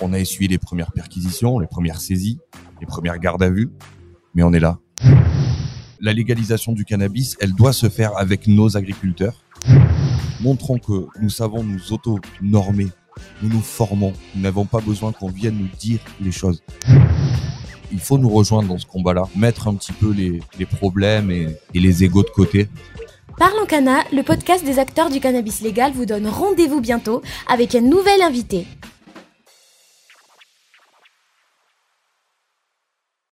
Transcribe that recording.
On a essuyé les premières perquisitions, les premières saisies, les premières gardes à vue, mais on est là. La légalisation du cannabis, elle doit se faire avec nos agriculteurs. Montrons que nous savons nous auto-normer, nous nous formons, nous n'avons pas besoin qu'on vienne nous dire les choses. Il faut nous rejoindre dans ce combat-là, mettre un petit peu les, problèmes et, les égaux de côté. Parlons Cana, le podcast des acteurs du cannabis légal vous donne rendez-vous bientôt avec un nouvel invité.